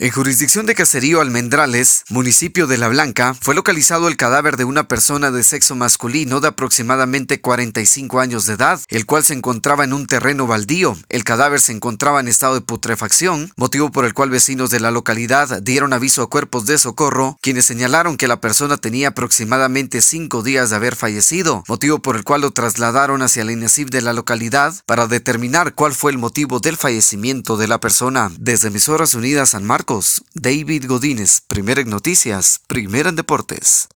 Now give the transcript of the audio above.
En jurisdicción de Caserío Almendrales, municipio de La Blanca, fue localizado el cadáver de una persona de sexo masculino de aproximadamente 45 años de edad, el cual se encontraba en un terreno baldío. El cadáver se encontraba en estado de putrefacción, motivo por el cual vecinos de la localidad dieron aviso a cuerpos de socorro, quienes señalaron que la persona tenía aproximadamente cinco días de haber fallecido, motivo por el cual lo trasladaron hacia el INESIF de la localidad para determinar cuál fue el motivo del fallecimiento de la persona. Desde Emisoras Unidas San David Godínez, Primera en Noticias, Primera en Deportes.